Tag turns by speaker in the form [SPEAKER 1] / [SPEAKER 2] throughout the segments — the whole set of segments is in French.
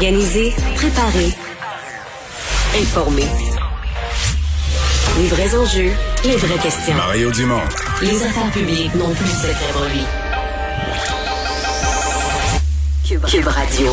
[SPEAKER 1] Organiser, préparer, informer. Les vrais enjeux, les vraies questions.
[SPEAKER 2] Mario Dumont.
[SPEAKER 1] Les affaires publiques n'ont plus cette rêverie. Cube, Cube Radio.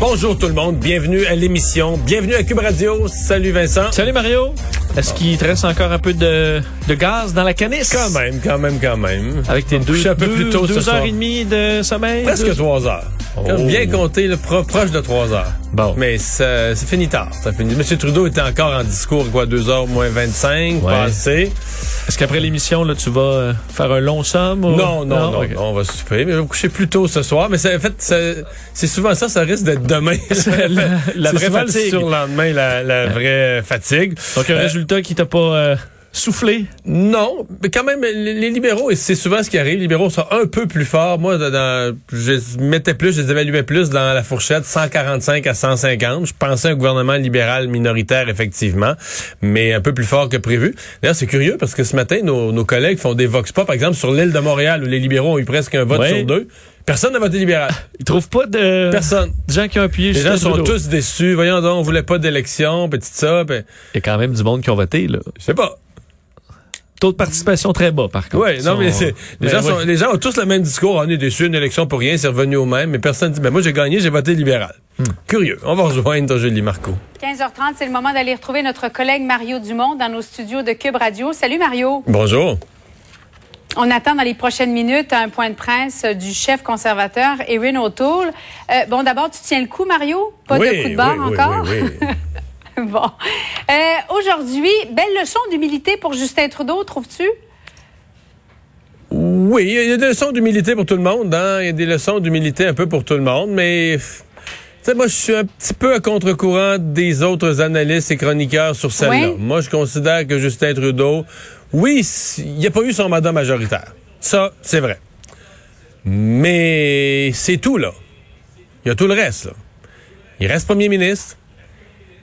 [SPEAKER 3] Bonjour tout le monde, bienvenue à l'émission, bienvenue à Cube Radio. Salut Vincent.
[SPEAKER 4] Salut Mario. Est-ce qu'il te reste encore un peu de, de gaz dans la canisse?
[SPEAKER 3] Quand même, quand même, quand même.
[SPEAKER 4] Avec tes deux,
[SPEAKER 3] un peu
[SPEAKER 4] deux-
[SPEAKER 3] plus tôt ce
[SPEAKER 4] deux
[SPEAKER 3] soir.
[SPEAKER 4] heures et demie de sommeil?
[SPEAKER 3] Presque
[SPEAKER 4] Deux-
[SPEAKER 3] trois heures. Comme
[SPEAKER 4] Oh.
[SPEAKER 3] Bien compté, le pro- proche de trois heures.
[SPEAKER 4] Bon.
[SPEAKER 3] Mais ça, ça finit tard. Ça finit. Monsieur Trudeau était encore en discours, quoi, deux heures moins 25,
[SPEAKER 4] Ouais.
[SPEAKER 3] passé.
[SPEAKER 4] Est-ce qu'après l'émission, là, tu vas euh, faire un long somme? ou-
[SPEAKER 3] Non, non, non, on va souper, mais je vais me coucher plus tôt ce soir. Mais ça, en fait, c'est souvent ça, ça risque d'être demain.
[SPEAKER 4] la- la
[SPEAKER 3] C'est
[SPEAKER 4] vraie
[SPEAKER 3] le
[SPEAKER 4] fatigue.
[SPEAKER 3] surlendemain, la, la vraie fatigue.
[SPEAKER 4] Donc, un
[SPEAKER 3] Euh,
[SPEAKER 4] résultat qui t'a pas euh, soufflé?
[SPEAKER 3] Non, mais quand même, les, libéraux, et c'est souvent ce qui arrive, les libéraux sont un peu plus forts. Moi, dans, je les mettais plus, je les évaluais plus dans la fourchette 145 à 150. Je pensais un gouvernement libéral minoritaire, effectivement, mais un peu plus fort que prévu. D'ailleurs, c'est curieux parce que ce matin, nos, nos collègues font des vox pop, par exemple, sur l'île de Montréal, où les libéraux ont eu presque un vote
[SPEAKER 4] Ouais.
[SPEAKER 3] sur deux. Personne n'a voté libéral.
[SPEAKER 4] Ils trouvent pas de
[SPEAKER 3] Personne.
[SPEAKER 4] de gens qui ont appuyé
[SPEAKER 3] Les gens sont
[SPEAKER 4] Trudeau.
[SPEAKER 3] tous déçus. Voyons donc, on voulait pas d'élection, petit ça.
[SPEAKER 4] Il y a quand même du monde qui ont voté, là.
[SPEAKER 3] je sais pas.
[SPEAKER 4] Taux de participation très bas, par contre.
[SPEAKER 3] Oui, non,
[SPEAKER 4] Sont-
[SPEAKER 3] mais c'est, les,
[SPEAKER 4] Ben
[SPEAKER 3] gens sont- les gens ont tous le même discours. On est déçus, une élection pour rien, c'est revenu au même. Mais personne dit, ben moi j'ai gagné, j'ai voté libéral.
[SPEAKER 4] Hmm.
[SPEAKER 3] Curieux. On va rejoindre Julie Marco.
[SPEAKER 5] 15h30, c'est le moment d'aller retrouver notre collègue Mario Dumont dans nos studios de Cube Radio. Salut Mario.
[SPEAKER 3] Bonjour.
[SPEAKER 5] On attend dans les prochaines minutes un point de presse du chef conservateur Erin O'Toole. Euh, bon, d'abord, tu tiens le coup, Mario? Pas
[SPEAKER 3] Oui,
[SPEAKER 5] de coup de barre
[SPEAKER 3] oui, oui,
[SPEAKER 5] encore?
[SPEAKER 3] oui, oui.
[SPEAKER 5] bon. Euh, Aujourd'hui, belle leçon d'humilité pour Justin Trudeau, trouves-tu?
[SPEAKER 3] Oui, il y a des leçons d'humilité pour tout le monde. Hein? Il y a des leçons d'humilité un peu pour tout le monde, mais pff, tu sais, moi, je suis un petit peu à contre-courant des autres analystes et chroniqueurs sur celle-là.
[SPEAKER 5] Oui.
[SPEAKER 3] Moi, je considère que Justin Trudeau, oui, il n'a pas eu son mandat majoritaire. Ça, c'est vrai. Mais c'est tout, là. Il y a tout le reste, là. Il reste premier ministre.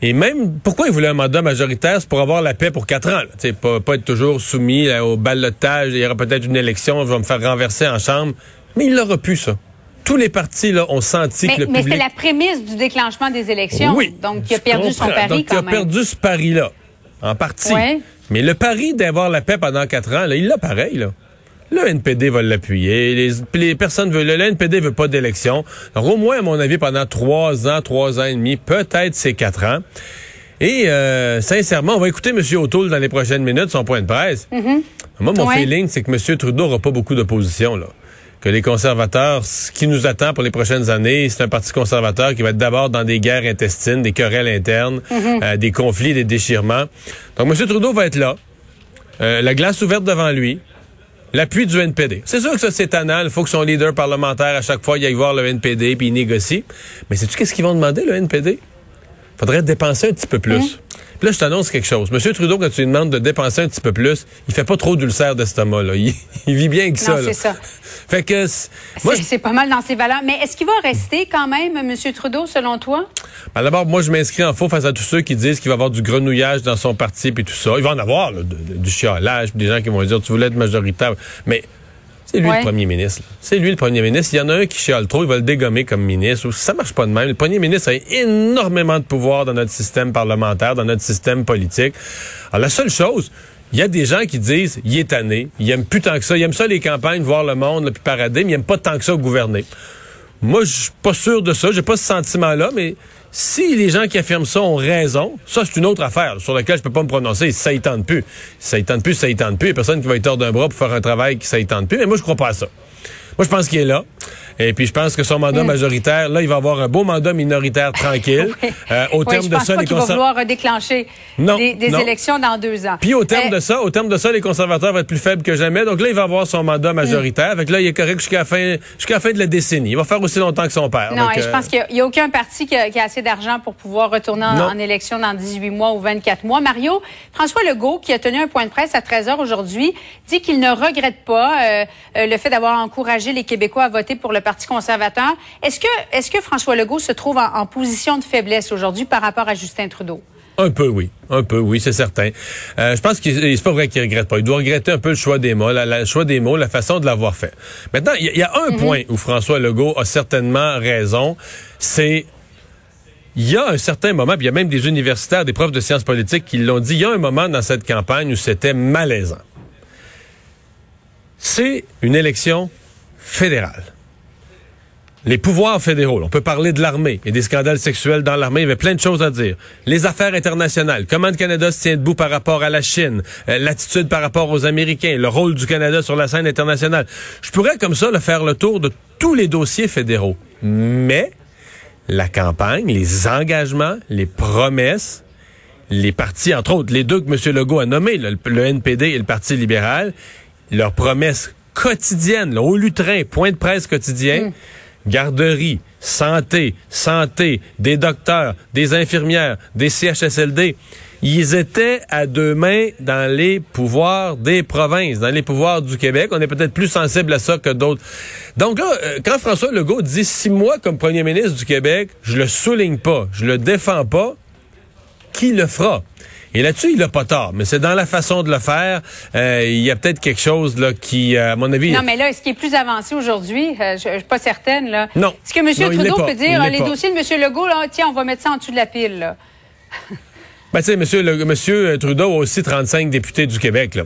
[SPEAKER 3] Et même, pourquoi il voulait un mandat majoritaire? C'est pour avoir la paix pour quatre ans. Là. Pas, pas être toujours soumis là, au balotage. Il y aura peut-être une élection, je vais me faire renverser en chambre. Mais il l'aura pu, ça. Tous les partis là, ont senti
[SPEAKER 5] Mais,
[SPEAKER 3] que le
[SPEAKER 5] mais
[SPEAKER 3] public...
[SPEAKER 5] c'est la prémisse du déclenchement des élections.
[SPEAKER 3] Oui.
[SPEAKER 5] Donc, il a perdu son pari
[SPEAKER 3] Donc,
[SPEAKER 5] quand
[SPEAKER 3] il a
[SPEAKER 5] même.
[SPEAKER 3] perdu ce pari-là, en partie.
[SPEAKER 5] Ouais.
[SPEAKER 3] Mais le pari d'avoir la paix pendant quatre ans, là, il l'a pareil, là. Le NPD va l'appuyer. Les, personnes veulent. Le NPD veut pas d'élection. Donc, au moins, à mon avis, pendant trois ans, trois ans et demi, peut-être c'est quatre ans. Et euh, sincèrement, on va écouter M. O'Toole dans les prochaines minutes, son point de presse. Moi, mon
[SPEAKER 5] Ouais.
[SPEAKER 3] feeling, c'est que M. Trudeau n'aura pas beaucoup d'opposition, là. Que les conservateurs, ce qui nous attend pour les prochaines années, c'est un parti conservateur qui va être d'abord dans des guerres intestines, des querelles internes, euh, des conflits, des déchirements. Donc, M. Trudeau va être là. Euh, la glace ouverte devant lui. L'appui du NPD. C'est sûr que ça, c'est tannant. Il faut que son leader parlementaire, à chaque fois, il aille voir le NPD puis il négocie. Mais sais-tu qu'est-ce qu'ils vont demander, le NPD? Faudrait dépenser un petit peu plus. Puis là, je t'annonce quelque chose. Monsieur Trudeau, quand tu lui demandes de dépenser un petit peu plus, il fait pas trop d'ulcère d'estomac, là. Il, il vit bien avec ça,
[SPEAKER 5] Non,
[SPEAKER 3] là.
[SPEAKER 5] c'est ça.
[SPEAKER 3] Fait que, c'est- moi,
[SPEAKER 5] C'est pas mal dans ses valeurs. Mais est-ce qu'il va rester quand même, M. Trudeau, selon toi?
[SPEAKER 3] Ben, D'abord, moi, je m'inscris en faux face à tous ceux qui disent qu'il va y avoir du grenouillage dans son parti puis tout ça. Il va en avoir, là, du chiolage, puis des gens qui vont dire tu voulais être majoritaire. Mais C'est lui
[SPEAKER 5] Ouais.
[SPEAKER 3] le premier ministre. C'est lui le premier ministre. Il y en a un qui chiale trop, il va le dégommer comme ministre. Ça marche pas de même. Le premier ministre a énormément de pouvoir dans notre système parlementaire, dans notre système politique. Alors, la seule chose, il y a des gens qui disent, il est tanné, il aime plus tant que ça, il aime ça les campagnes, voir le monde, là, puis parader, mais il aime pas tant que ça gouverner. Moi, je suis pas sûr de ça, j'ai pas ce sentiment-là, mais si les gens qui affirment ça ont raison, ça c'est une autre affaire sur laquelle je peux pas me prononcer. Ça y tente plus. Ça y tente plus, ça y tente plus. Il y a personne qui va être tordre d'un bras pour faire un travail qui ça y tente plus. Mais moi, je crois pas à ça. Moi, je pense qu'il est là. Et puis, je pense que son mandat
[SPEAKER 5] Hmm.
[SPEAKER 3] majoritaire, là, il va avoir un beau mandat minoritaire tranquille. Euh, au
[SPEAKER 5] Oui,
[SPEAKER 3] terme
[SPEAKER 5] je
[SPEAKER 3] de ça,
[SPEAKER 5] pas
[SPEAKER 3] les
[SPEAKER 5] qu'il va vouloir redéclencher
[SPEAKER 3] Non,
[SPEAKER 5] des, des
[SPEAKER 3] non.
[SPEAKER 5] élections dans deux ans.
[SPEAKER 3] Puis au terme
[SPEAKER 5] Euh,
[SPEAKER 3] de ça, au terme de ça, les conservateurs vont être plus faibles que jamais. Donc là, il va avoir son mandat majoritaire. Fait que là, il est correct jusqu'à la fin, jusqu'à fin de la décennie. Il va faire aussi longtemps que son père.
[SPEAKER 5] Non,
[SPEAKER 3] Donc,
[SPEAKER 5] et je
[SPEAKER 3] euh,
[SPEAKER 5] pense qu'il n'y a, aucun parti qui a, qui a assez d'argent pour pouvoir retourner en, en élection dans 18 mois ou 24 mois. Mario, François Legault, qui a tenu un point de presse à 13 heures aujourd'hui, dit qu'il ne regrette pas euh, euh, le fait d'avoir encouragé les Québécois à voter pour le Parti conservateur. Est-ce que, est-ce que François Legault se trouve en, en position de faiblesse aujourd'hui par rapport à Justin Trudeau?
[SPEAKER 3] Un peu, oui. Un peu, oui, c'est certain. Euh, je pense que c'est pas vrai qu'il regrette pas. Il doit regretter un peu le choix des mots, la- la- le choix des mots, la façon de l'avoir fait. Maintenant, il y, a- il y a un point où François Legault a certainement raison. C'est il y a un certain moment, puis il y a même des universitaires, des profs de sciences politiques qui l'ont dit, il y a un moment dans cette campagne où c'était malaisant. C'est une élection fédérale. Les pouvoirs fédéraux. On peut parler de l'armée et des scandales sexuels dans l'armée. Il y avait plein de choses à dire. Les affaires internationales. Comment le Canada se tient debout par rapport à la Chine. Euh, L'attitude par rapport aux Américains. Le rôle du Canada sur la scène internationale. Je pourrais comme ça le faire le tour de tous les dossiers fédéraux. Mais la campagne, les engagements, les promesses, les partis, entre autres, les deux que M. Legault a nommés, le, NPD et le Parti libéral, leurs promesses quotidiennes, là, au lutrin, point de presse quotidien, garderie, santé, santé, des docteurs, des infirmières, des CHSLD, ils étaient à deux mains dans les pouvoirs des provinces, dans les pouvoirs du Québec. On est peut-être plus sensible à ça que d'autres. Donc là, euh, quand François Legault dit six mois comme premier ministre du Québec, je le souligne pas, je le défends pas, qui le fera? Et là-dessus, il n'a pas tort, mais c'est dans la façon de le faire. Euh, il y a peut-être quelque chose là qui, euh, à mon avis,
[SPEAKER 5] Non, mais là, est-ce qu'il est plus avancé aujourd'hui? Euh, je ne suis pas certaine. Là.
[SPEAKER 3] Non.
[SPEAKER 5] Est-ce que M.
[SPEAKER 3] Non,
[SPEAKER 5] Trudeau peut dire, les
[SPEAKER 3] pas.
[SPEAKER 5] dossiers de M. Legault, là, tiens, on va mettre ça en dessous de la pile? Là.
[SPEAKER 3] Ben, tu sais, monsieur, le- monsieur Trudeau a aussi 35 députés du Québec, là.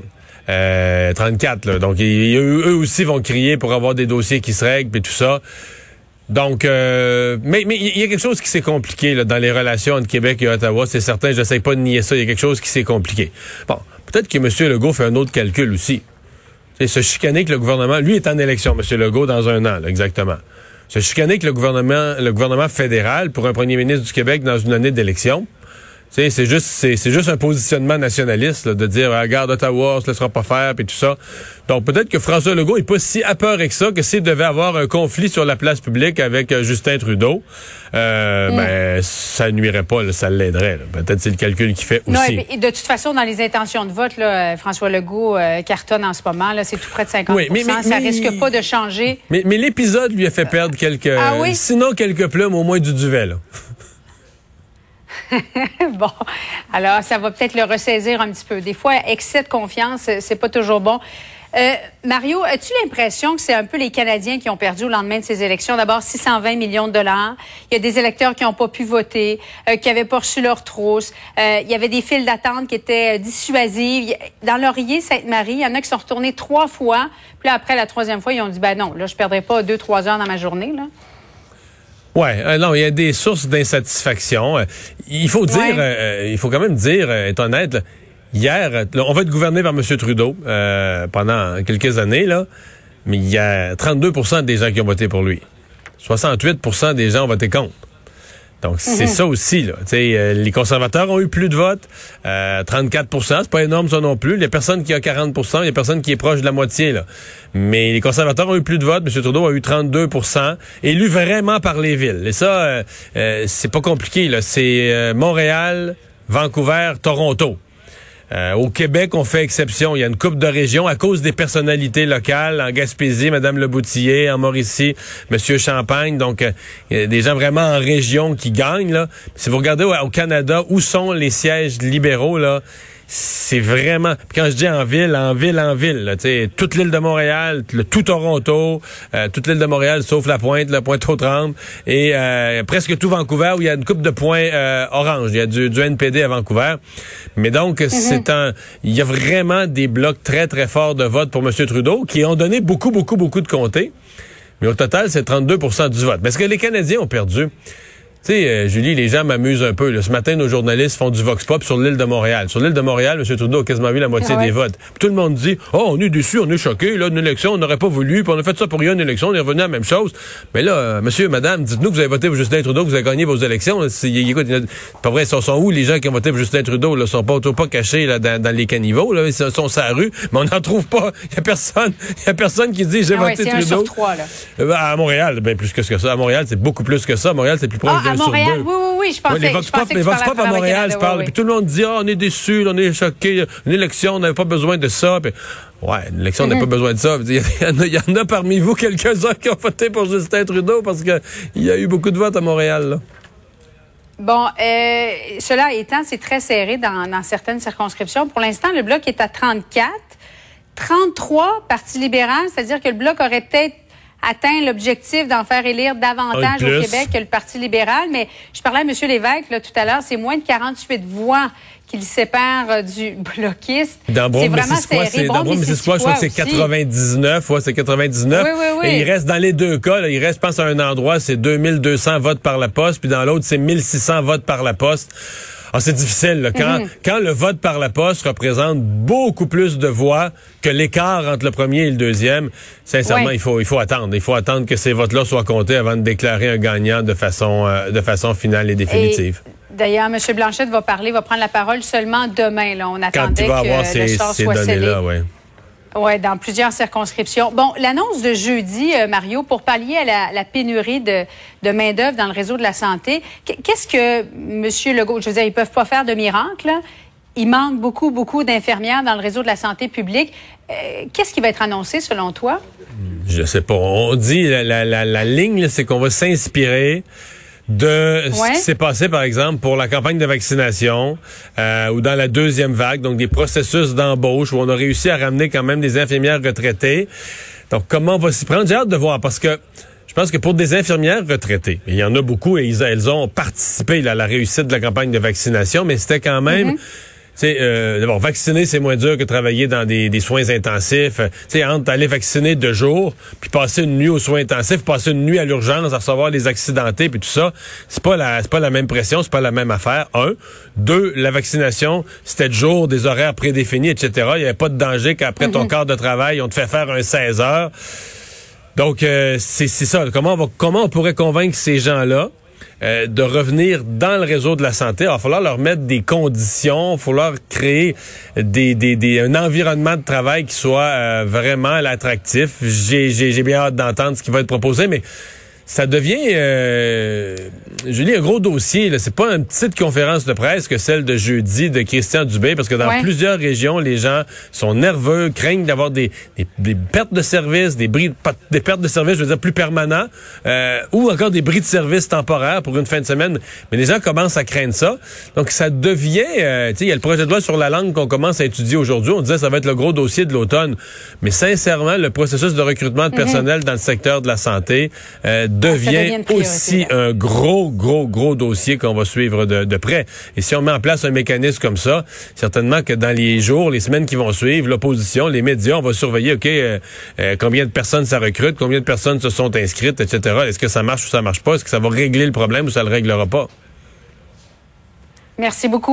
[SPEAKER 3] Euh, 34, là. Donc, ils- eux aussi vont crier pour avoir des dossiers qui se règlent et tout ça. Donc, euh, mais il y a quelque chose qui s'est compliqué dans les relations entre Québec et Ottawa. C'est certain, j'essaie pas de nier ça. Il y a quelque chose qui s'est compliqué. Bon, peut-être que M. Legault fait un autre calcul aussi. C'est se chicaner que le gouvernement, lui est en élection, M. Legault, dans un an, là, exactement. Se chicaner que le gouvernement, le gouvernement fédéral, pour un premier ministre du Québec dans une année d'élection, sais, c'est juste, c'est, juste un positionnement nationaliste là, de dire, ah, regarde, Ottawa, on se laissera pas faire, puis tout ça. Donc peut-être que François Legault est pas si apeuré que ça, que s'il devait avoir un conflit sur la place publique avec euh, Justin Trudeau, euh, ben, ça nuirait pas, là, ça l'aiderait. Peut-être c'est le calcul qu'il fait
[SPEAKER 5] Non,
[SPEAKER 3] aussi.
[SPEAKER 5] et, puis, de toute façon, dans les intentions de vote, là, euh, François Legault euh, cartonne en ce moment. Là, c'est tout près de 50%
[SPEAKER 3] Oui, mais- mais-
[SPEAKER 5] Ça
[SPEAKER 3] mais-
[SPEAKER 5] risque pas de changer.
[SPEAKER 3] Mais, mais l'épisode lui a fait perdre quelques,
[SPEAKER 5] Ah oui?
[SPEAKER 3] sinon quelques plumes, au moins du duvet. Là.
[SPEAKER 5] bon, alors ça va peut-être le ressaisir un petit peu. Des fois, excès de confiance, c'est pas toujours bon. Euh, Mario, as-tu l'impression que c'est un peu les Canadiens qui ont perdu au lendemain de ces élections? D'abord, 620 millions de dollars. Il y a des électeurs qui n'ont pas pu voter, euh, qui n'avaient pas reçu leur trousse. Euh, il y avait des files d'attente qui étaient euh, dissuasives. Dans Laurier, Sainte-Marie, il y en a qui sont retournés trois fois. Puis là, après la troisième fois, ils ont dit, ben non, là, je perdrai pas deux, trois heures dans ma journée, là.
[SPEAKER 3] Ouais, euh, non, il y a des sources d'insatisfaction. Euh, il faut dire,
[SPEAKER 5] Ouais.
[SPEAKER 3] euh, il faut quand même dire, être honnête, là, hier, là, on va être gouverné par M. Trudeau euh, pendant quelques années, là, mais il y a 32% des gens qui ont voté pour lui. 68% des gens ont voté contre. Donc, c'est ça aussi, là. Euh, les conservateurs ont eu plus de votes. Euh, 34% c'est pas énorme ça non plus. Il y a personne qui a 40% il y a personne qui est proche de la moitié, là. Mais les conservateurs ont eu plus de votes. M. Trudeau a eu 32% élu vraiment par les villes. Et ça, euh, euh, c'est pas compliqué, là. C'est euh, Montréal, Vancouver, Toronto. Euh, au Québec, on fait exception. Il y a une coupe de régions à cause des personnalités locales. En Gaspésie, Mme Leboutillier. En Mauricie, M. Champagne. Donc, euh, il y a des gens vraiment en région qui gagnent. Si vous regardez au, au Canada, où sont les sièges libéraux, là, c'est vraiment. Puis quand je dis en ville, en ville, en ville, tu sais, toute l'île de Montréal, le tout Toronto, euh, toute l'île de Montréal, sauf la Pointe, la Pointe aux Trembles, et euh, presque tout Vancouver où il y a une coupe de points euh, orange. Il y a du, du NPD à Vancouver. Mais donc, c'est un. Il y a vraiment des blocs très très forts de vote pour M. Trudeau qui ont donné beaucoup beaucoup beaucoup de comtés. Mais au total, c'est 32% du vote. Mais est-ce que les Canadiens ont perdu? Tu sais, euh, Julie, les gens m'amusent un peu. Là. Ce matin, nos journalistes font du vox pop sur l'île de Montréal. Sur l'île de Montréal, M. Trudeau a quasiment vu la moitié
[SPEAKER 5] Ah ouais.
[SPEAKER 3] des votes. Puis tout le monde dit, oh, on est déçu, on est choqué. Là, une élection, on n'aurait pas voulu. Puis on a fait ça pour rien, une élection, on est revenu à la même chose. Mais là, euh, monsieur, madame, dites-nous que vous avez voté pour Justin Trudeau, que vous avez gagné vos élections. C'est, pas vrai, ils sont, sont où les gens qui ont voté pour Justin Trudeau? Ils sont pas, autour- pas cachés là, dans, dans les caniveaux. Là. Ils sont sur la rue, mais on n'en trouve pas. Il y a personne. Il y a personne qui dit, j'ai
[SPEAKER 5] Ah ouais,
[SPEAKER 3] voté
[SPEAKER 5] c'est un
[SPEAKER 3] Trudeau.
[SPEAKER 5] sur trois, là.
[SPEAKER 3] Euh, À Montréal, ben plus que ça. À Montréal, c'est beaucoup plus que ça. À Montréal, c'est plus proche
[SPEAKER 5] Ah, à Montréal, oui, oui, oui, je pensais,
[SPEAKER 3] Ouais, les Vox Pop, les Vox Pop à Montréal, je parle. Puis tout le monde dit, ah, on est déçus, on est choqués. Une élection, on n'avait pas besoin de ça. Puis, ouais, une élection, on n'a pas besoin de ça. Il y, en a- il y en a parmi vous quelques-uns qui ont voté pour Justin Trudeau parce qu'il y a eu beaucoup de votes à Montréal. Là.
[SPEAKER 5] Bon, euh, cela étant, c'est très serré dans, dans certaines circonscriptions. Pour l'instant, le bloc est à 34. 33 Parti libéral, c'est-à-dire que le bloc aurait peut-être atteint l'objectif d'en faire élire davantage au. Québec que le Parti libéral. Mais je parlais à M. Lévesque là, tout à l'heure, c'est moins de 48 voix qui le séparent euh, du bloquiste.
[SPEAKER 3] Dans
[SPEAKER 5] c'est vraiment serré.
[SPEAKER 3] c'est dans Brome, Missisquoi, je crois que c'est
[SPEAKER 5] aussi.
[SPEAKER 3] 99. Ouais, c'est 99.
[SPEAKER 5] Oui, oui, oui.
[SPEAKER 3] Et il reste dans les deux cas, là, il reste, je pense, à un endroit, c'est 2200 votes par la poste, puis dans l'autre, c'est 1600 votes par la poste. Ah, c'est difficile. Là. Quand,
[SPEAKER 5] Mhm.
[SPEAKER 3] quand le vote par la poste représente beaucoup plus de voix que l'écart entre le premier et le deuxième, sincèrement,
[SPEAKER 5] Ouais.
[SPEAKER 3] il faut il faut attendre. Il faut attendre que ces votes-là soient comptés avant de déclarer un gagnant de façon euh, de façon finale et définitive.
[SPEAKER 5] D'ailleurs, M. Blanchette va parler, va prendre la parole seulement demain. Là. On
[SPEAKER 3] Quand
[SPEAKER 5] attendait
[SPEAKER 3] il va
[SPEAKER 5] que
[SPEAKER 3] avoir ces, données-là, ouais.
[SPEAKER 5] Oui, dans plusieurs circonscriptions. Bon, l'annonce de jeudi, euh, Mario, pour pallier à la, pénurie de, main-d'œuvre dans le réseau de la santé, qu- qu'est-ce que M. Legault, je veux dire, ils peuvent pas faire de miracle. là? Il manque beaucoup, beaucoup d'infirmières dans le réseau de la santé publique. Euh, qu'est-ce qui va être annoncé selon toi?
[SPEAKER 3] Je sais pas. On dit la, ligne, c'est qu'on va s'inspirer de ce qui s'est passé, par exemple, pour la campagne de vaccination euh, ou dans la deuxième vague, donc des processus d'embauche où on a réussi à ramener quand même des infirmières retraitées. Donc, comment on va s'y prendre? J'ai hâte de voir parce que je pense que pour des infirmières retraitées, il y en a beaucoup et ils- elles ont participé là, à la réussite de la campagne de vaccination, mais c'était quand même... Tu sais, euh, d'abord, vacciner, c'est moins dur que travailler dans des, des soins intensifs. Euh, Tu sais, entre aller vacciner deux jours, puis passer une nuit aux soins intensifs, passer une nuit à l'urgence, à recevoir les accidentés, puis tout ça, c'est pas la, c'est pas la même pression, c'est pas la même affaire. Un. Deux, la vaccination, c'était de jour, des horaires prédéfinis, etc. Il y avait pas de danger qu'après ton quart de travail, on te fait faire un 16 heures. Donc, euh, c'est c'est ça. Comment on, va, comment on pourrait convaincre ces gens-là euh, de revenir dans le réseau de la santé? Il va falloir leur mettre des conditions, il va falloir créer des, des, des, un environnement de travail qui soit euh, vraiment attractif. J'ai bien hâte d'entendre ce qui va être proposé, mais ça devient, euh, Julie, un gros dossier. C'est pas une petite conférence de presse que celle de jeudi de Christian Dubé, parce que dans
[SPEAKER 5] Ouais.
[SPEAKER 3] plusieurs régions, les gens sont nerveux, craignent d'avoir des, des, des pertes de services, des bris, des pertes de services, je veux dire plus permanents, euh, ou encore des bris de services temporaires pour une fin de semaine. Mais les gens commencent à craindre ça. Donc ça devient, euh, tu sais, il y a le projet de loi sur la langue qu'on commence à étudier aujourd'hui. On disait que ça va être le gros dossier de l'automne. Mais sincèrement, le processus de recrutement de personnel dans le secteur de la santé euh, devient, aussi un gros, gros, gros dossier qu'on va suivre de, de près. Et si on met en place un mécanisme comme ça, certainement que dans les jours, les semaines qui vont suivre, l'opposition, les médias, on va surveiller, OK, euh, euh, combien de personnes ça recrute, combien de personnes se sont inscrites, etc. Est-ce que ça marche ou ça marche pas? Est-ce que ça va régler le problème ou ça le réglera pas?
[SPEAKER 5] Merci beaucoup.